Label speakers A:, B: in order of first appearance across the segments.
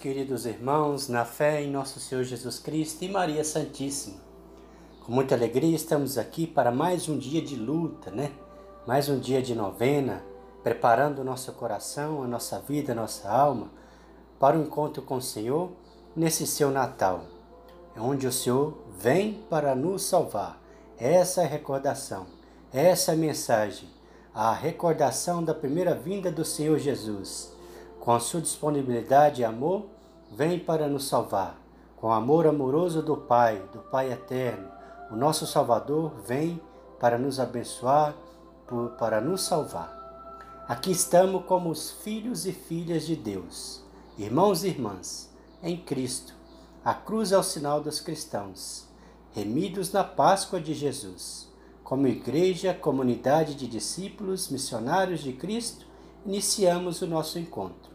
A: Queridos irmãos, na fé em nosso Senhor Jesus Cristo e Maria Santíssima. Com muita alegria estamos aqui para mais um dia de luta, né? Mais um dia de novena, preparando o nosso coração, a nossa vida, a nossa alma para o encontro com o Senhor nesse seu Natal, onde o Senhor vem para nos salvar. Essa é a recordação, essa é a mensagem, a recordação da primeira vinda do Senhor Jesus com a sua disponibilidade e amor, vem para nos salvar. Com o amor amoroso do Pai, do Pai eterno, o nosso Salvador vem para nos abençoar, para nos salvar. Aqui estamos como os filhos e filhas de Deus, irmãos e irmãs, em Cristo. A cruz é o sinal dos cristãos, remidos na Páscoa de Jesus. Como igreja, comunidade de discípulos, missionários de Cristo, iniciamos o nosso encontro.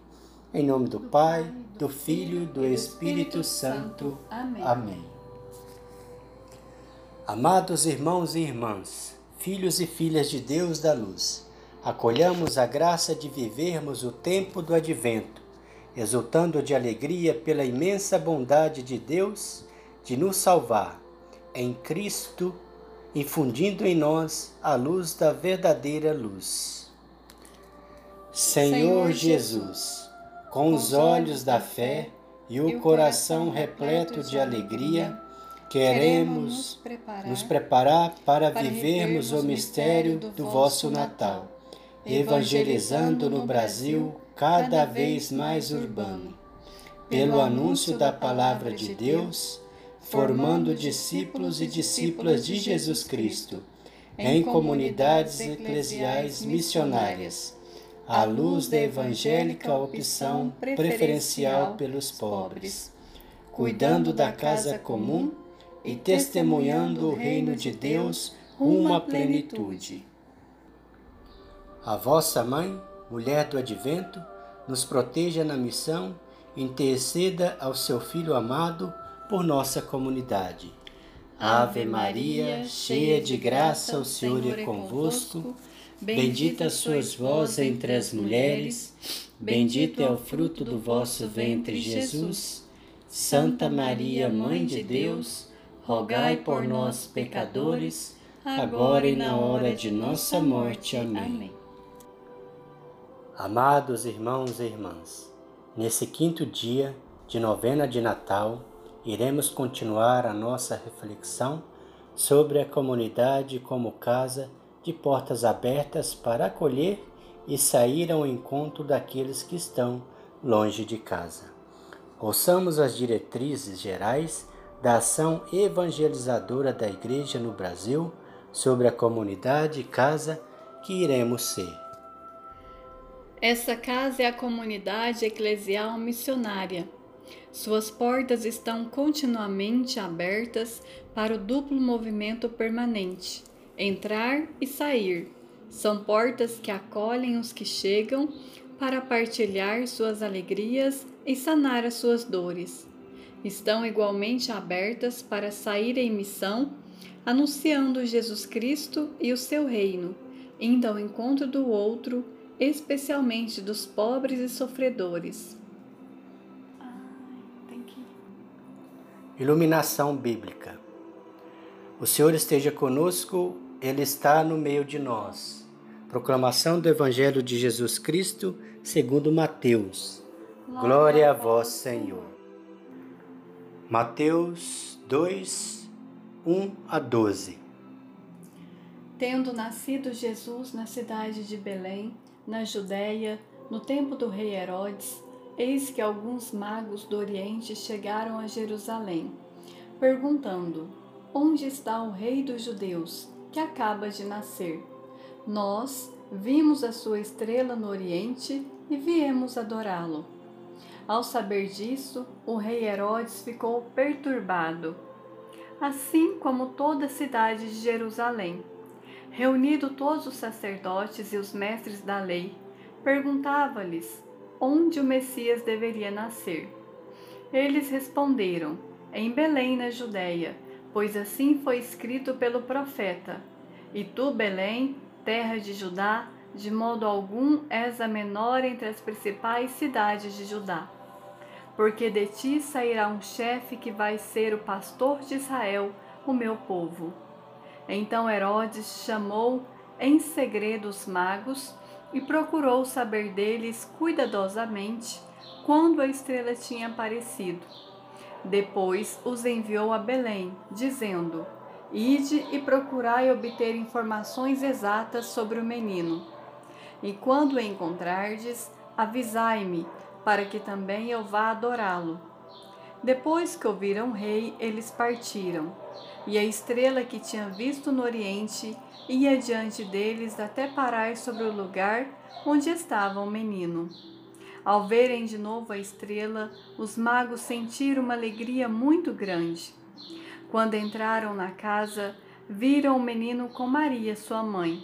A: Em nome do Pai, do Filho e do Espírito Santo. Amém. Amados irmãos e irmãs, filhos e filhas de Deus da luz, acolhamos a graça de vivermos o tempo do advento, exultando de alegria pela imensa bondade de Deus de nos salvar em Cristo, infundindo em nós a luz da verdadeira luz. Senhor Jesus, com os olhos da fé e o coração repleto de alegria, queremos nos preparar para vivermos o mistério do vosso Natal, evangelizando no Brasil cada vez mais urbano, pelo anúncio da palavra de Deus, formando discípulos e discípulas de Jesus Cristo em comunidades eclesiais missionárias à luz da evangélica opção preferencial pelos pobres, cuidando da casa comum e testemunhando o reino de Deus à plenitude. A vossa mãe, mulher do advento, nos proteja na missão interceda ao seu Filho amado por nossa comunidade. Ave Maria, cheia de graça, o Senhor é convosco. Bendita sois vós entre as mulheres, bendito é o fruto do vosso ventre, Jesus. Santa Maria, Mãe de Deus, rogai por nós, pecadores, agora e na hora de nossa morte. Amém. Amados irmãos e irmãs, nesse quinto dia de novena de Natal, iremos continuar a nossa reflexão sobre a comunidade como casa de portas abertas para acolher e sair ao encontro daqueles que estão longe de casa. Ouçamos as diretrizes gerais da ação evangelizadora da Igreja no Brasil sobre a comunidade e casa que iremos ser.
B: Essa casa é a comunidade eclesial missionária. Suas portas estão continuamente abertas para o duplo movimento permanente Entrar e sair são portas que acolhem os que chegam para partilhar suas alegrias e sanar as suas dores. Estão igualmente abertas para sair em missão, anunciando Jesus Cristo e o seu reino, indo ao encontro do outro, especialmente dos pobres e sofredores.
A: Iluminação Bíblica O Senhor esteja conosco ele está no meio de nós. Proclamação do Evangelho de Jesus Cristo, segundo Mateus. Glória a vós, Senhor. Mateus 2, 1 a 12.
B: Tendo nascido Jesus na cidade de Belém, na Judéia, no tempo do rei Herodes, eis que alguns magos do Oriente chegaram a Jerusalém, perguntando: Onde está o rei dos judeus? Que acaba de nascer. Nós vimos a sua estrela no Oriente e viemos adorá-lo. Ao saber disso, o rei Herodes ficou perturbado, assim como toda a cidade de Jerusalém. Reunido todos os sacerdotes e os mestres da lei, perguntava-lhes onde o Messias deveria nascer. Eles responderam: Em Belém, na Judéia pois assim foi escrito pelo profeta: E tu, Belém, terra de Judá, de modo algum és a menor entre as principais cidades de Judá. porque de ti sairá um chefe que vai ser o pastor de Israel, o meu povo. Então Herodes chamou em segredo os magos e procurou saber deles cuidadosamente quando a estrela tinha aparecido. Depois os enviou a Belém, dizendo: Ide e procurai obter informações exatas sobre o menino. E quando o encontrardes, avisai-me, para que também eu vá adorá-lo. Depois que ouviram o rei, eles partiram. E a estrela que tinha visto no oriente ia diante deles até parar sobre o lugar onde estava o menino. Ao verem de novo a estrela, os magos sentiram uma alegria muito grande. Quando entraram na casa, viram o menino com Maria, sua mãe.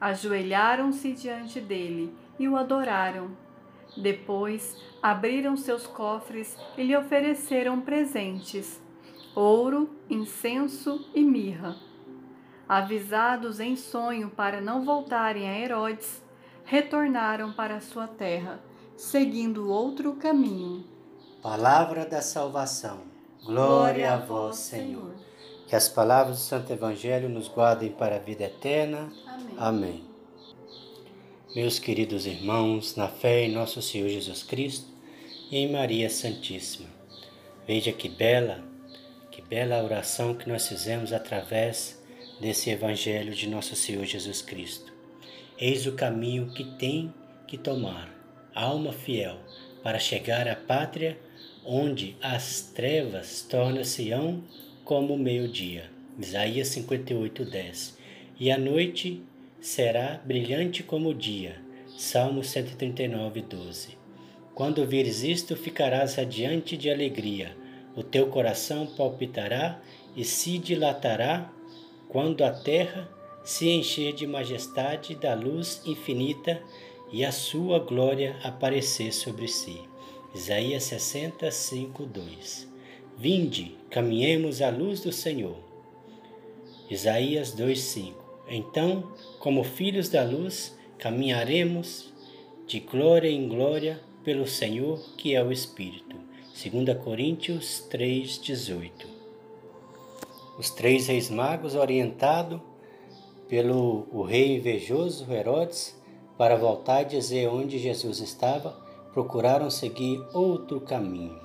B: Ajoelharam-se diante dele e o adoraram. Depois, abriram seus cofres e lhe ofereceram presentes: ouro, incenso e mirra. Avisados em sonho para não voltarem a Herodes, retornaram para sua terra seguindo outro caminho.
A: Palavra da salvação. Glória a vós, Senhor. Que as palavras do Santo Evangelho nos guardem para a vida eterna. Amém. Amém. Meus queridos irmãos, na fé em nosso Senhor Jesus Cristo e em Maria Santíssima. Veja que bela, que bela oração que nós fizemos através desse Evangelho de nosso Senhor Jesus Cristo. Eis o caminho que tem que tomar alma fiel, para chegar à pátria onde as trevas tornam-se-ão como o meio-dia. Isaías 58, 10. E a noite será brilhante como o dia. Salmo 139, 12. Quando vires isto, ficarás radiante de alegria. O teu coração palpitará e se dilatará quando a terra se encher de majestade da luz infinita e a sua glória aparecer sobre si. Isaías 65, 2. Vinde, caminhemos à luz do Senhor. Isaías 2, 5. Então, como filhos da luz, caminharemos de glória em glória pelo Senhor, que é o Espírito. 2 Coríntios 3, 18. Os três reis magos, orientados pelo o rei invejoso Herodes, para voltar e dizer onde Jesus estava, procuraram seguir outro caminho.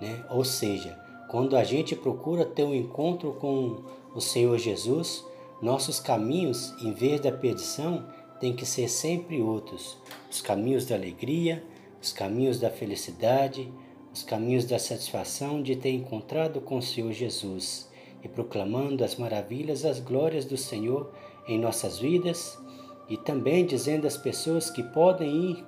A: Né? Ou seja, quando a gente procura ter um encontro com o Senhor Jesus, nossos caminhos, em vez da perdição, tem que ser sempre outros. Os caminhos da alegria, os caminhos da felicidade, os caminhos da satisfação de ter encontrado com o Senhor Jesus e proclamando as maravilhas, as glórias do Senhor em nossas vidas e também dizendo às pessoas que podem ir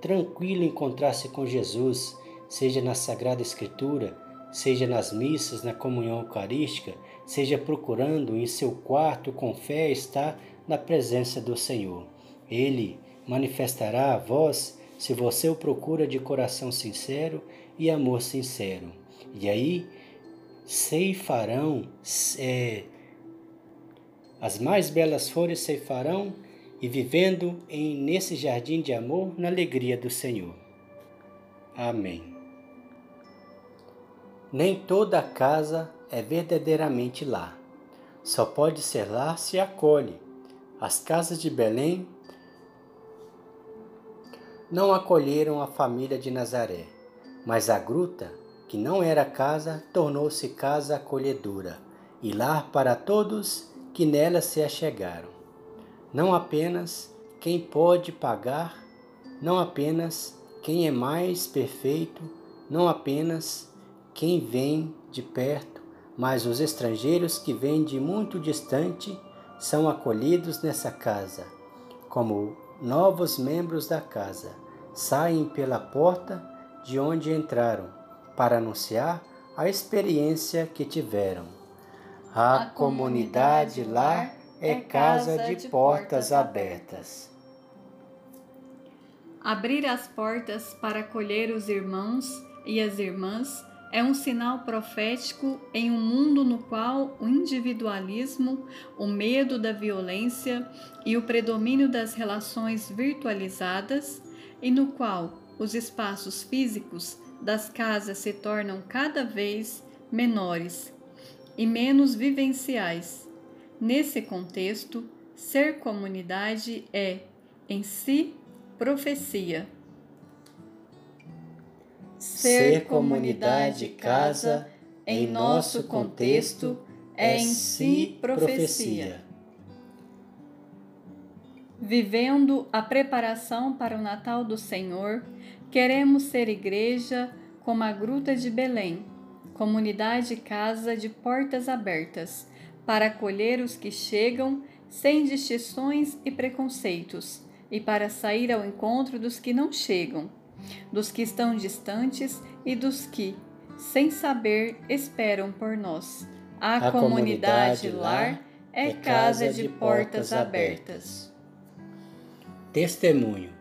A: tranquilo encontrar-se com Jesus, seja na Sagrada Escritura, seja nas missas, na comunhão eucarística, seja procurando em seu quarto com fé estar na presença do Senhor. Ele manifestará a vós se você o procura de coração sincero e amor sincero. E aí ceifarão, é, as mais belas flores ceifarão e vivendo em nesse jardim de amor na alegria do Senhor. Amém. Nem toda casa é verdadeiramente lá. Só pode ser lá se acolhe. As casas de Belém não acolheram a família de Nazaré, mas a gruta, que não era casa, tornou-se casa acolhedora e lar para todos que nela se achegaram não apenas quem pode pagar, não apenas quem é mais perfeito, não apenas quem vem de perto, mas os estrangeiros que vêm de muito distante são acolhidos nessa casa, como novos membros da casa, saem pela porta de onde entraram para anunciar a experiência que tiveram. A, a comunidade lá é casa de portas abertas.
B: Abrir as portas para acolher os irmãos e as irmãs é um sinal profético em um mundo no qual o individualismo, o medo da violência e o predomínio das relações virtualizadas, e no qual os espaços físicos das casas se tornam cada vez menores e menos vivenciais. Nesse contexto, ser comunidade é, em si, profecia.
A: Ser comunidade casa, em nosso contexto, é em si profecia.
B: Vivendo a preparação para o Natal do Senhor, queremos ser igreja como a Gruta de Belém, comunidade casa de portas abertas, para acolher os que chegam sem distinções e preconceitos, e para sair ao encontro dos que não chegam, dos que estão distantes e dos que, sem saber, esperam por nós. A, a comunidade, comunidade lar é, é casa de portas abertas.
A: Testemunho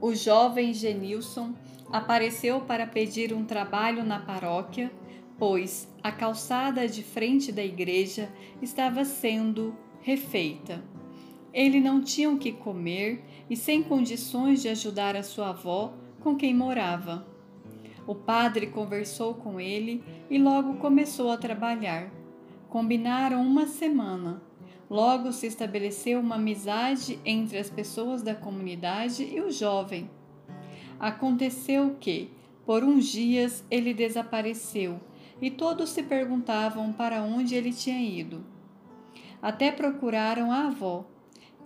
B: O jovem Genilson apareceu para pedir um trabalho na paróquia, pois a calçada de frente da igreja estava sendo refeita. Ele não tinha o que comer e sem condições de ajudar a sua avó com quem morava. O padre conversou com ele e logo começou a trabalhar. Combinaram uma semana. Logo se estabeleceu uma amizade entre as pessoas da comunidade e o jovem. Aconteceu que, por uns dias, ele desapareceu e todos se perguntavam para onde ele tinha ido. Até procuraram a avó,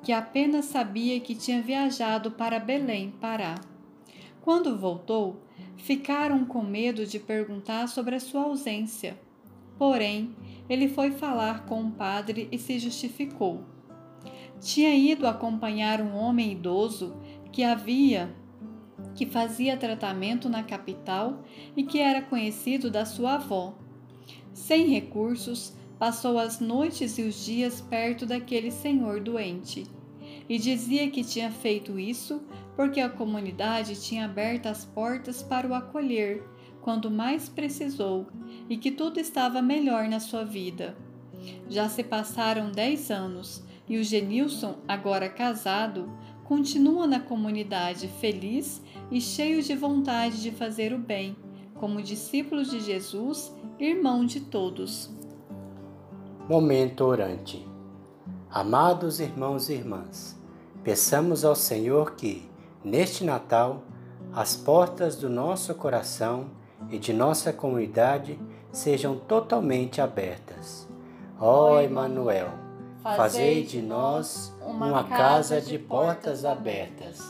B: que apenas sabia que tinha viajado para Belém, Pará. Quando voltou, ficaram com medo de perguntar sobre a sua ausência. Porém, ele foi falar com o padre e se justificou. Tinha ido acompanhar um homem idoso que havia que fazia tratamento na capital e que era conhecido da sua avó. Sem recursos, passou as noites e os dias perto daquele senhor doente e dizia que tinha feito isso porque a comunidade tinha aberto as portas para o acolher quando mais precisou e que tudo estava melhor na sua vida. Já se passaram dez anos e o Genilson, agora casado, continua na comunidade feliz e cheio de vontade de fazer o bem, como discípulo de Jesus, irmão de todos.
A: Momento orante. Amados irmãos e irmãs, peçamos ao Senhor que, neste Natal, as portas do nosso coração e de nossa comunidade sejam totalmente abertas. Ó Emmanuel, fazei de nós uma casa de portas abertas,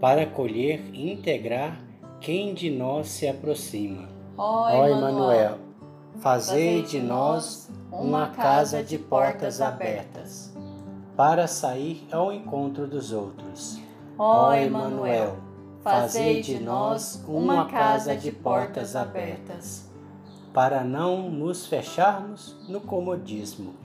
A: para acolher e integrar quem de nós se aproxima. Ó Emmanuel, fazei de nós uma casa de portas abertas, para sair ao encontro dos outros. Ó Emmanuel, fazei de nós uma casa de portas abertas, para não nos fecharmos no comodismo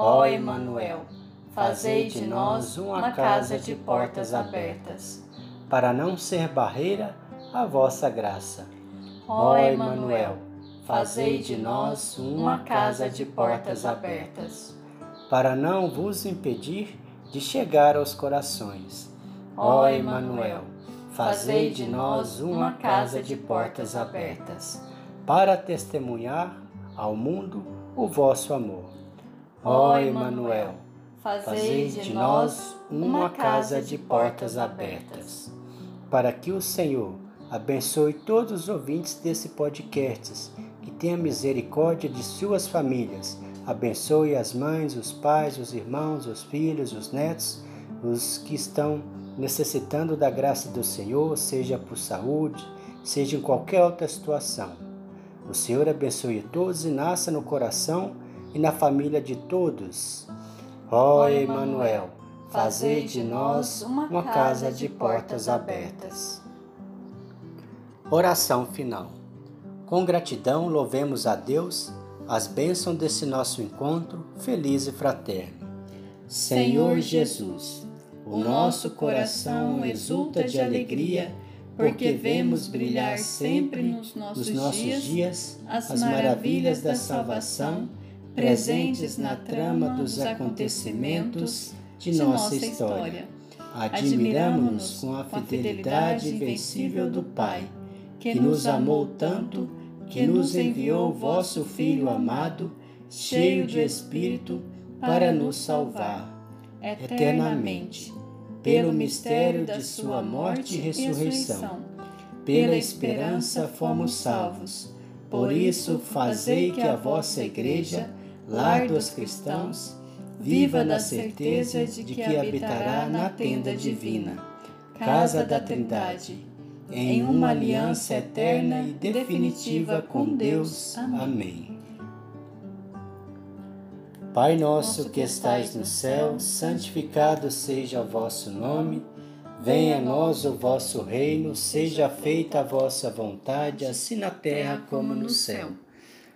B: Ó Emanuel, fazei de nós uma casa de portas abertas,
A: para não ser barreira a vossa graça. Ó Emanuel, fazei de nós uma casa de portas abertas, para não vos impedir de chegar aos corações. Ó Emanuel, fazei de nós uma casa de portas abertas, para testemunhar ao mundo o vosso amor. Ó Emanuel, fazei de nós uma casa de portas abertas, para que o Senhor abençoe todos os ouvintes desse podcast, que tenha misericórdia de suas famílias, abençoe as mães, os pais, os irmãos, os filhos, os netos, os que estão necessitando da graça do Senhor, seja por saúde, seja em qualquer outra situação. O Senhor abençoe todos e nasça no coração e na família de todos. Ó Emanuel, fazei de nós uma casa de portas abertas. Oração final. Com gratidão louvemos a Deus as bênçãos desse nosso encontro feliz e fraterno. Senhor Jesus, o nosso coração exulta de alegria porque vemos brilhar sempre nos nossos, dias as maravilhas da salvação presentes na trama dos acontecimentos de nossa história. admiramos-nos com a fidelidade invencível do Pai, que nos amou tanto que nos enviou vosso Filho amado, cheio de Espírito, para nos salvar eternamente, pelo mistério de Sua morte e ressurreição. Pela esperança fomos salvos. Por isso, fazei que a vossa Igreja, lar dos cristãos, viva na certeza de que habitará na tenda divina, casa da Trindade, em uma aliança eterna e definitiva com Deus. Amém. Pai nosso que estais no céu, santificado seja o vosso nome. Venha a nós o vosso reino, seja feita a vossa vontade, assim na terra como no céu.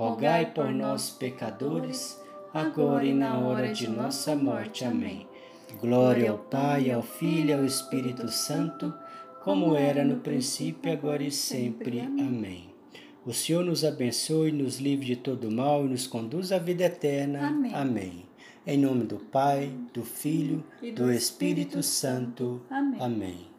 A: rogai por nós, pecadores, agora e na hora de nossa morte. Amém. Glória ao Pai, ao Filho e ao Espírito Santo, como era no princípio, agora e sempre. Amém. O Senhor nos abençoe, nos livre de todo mal e nos conduz à vida eterna. Amém. Amém. Em nome do Pai, do Filho e do Espírito Santo. Amém. Amém.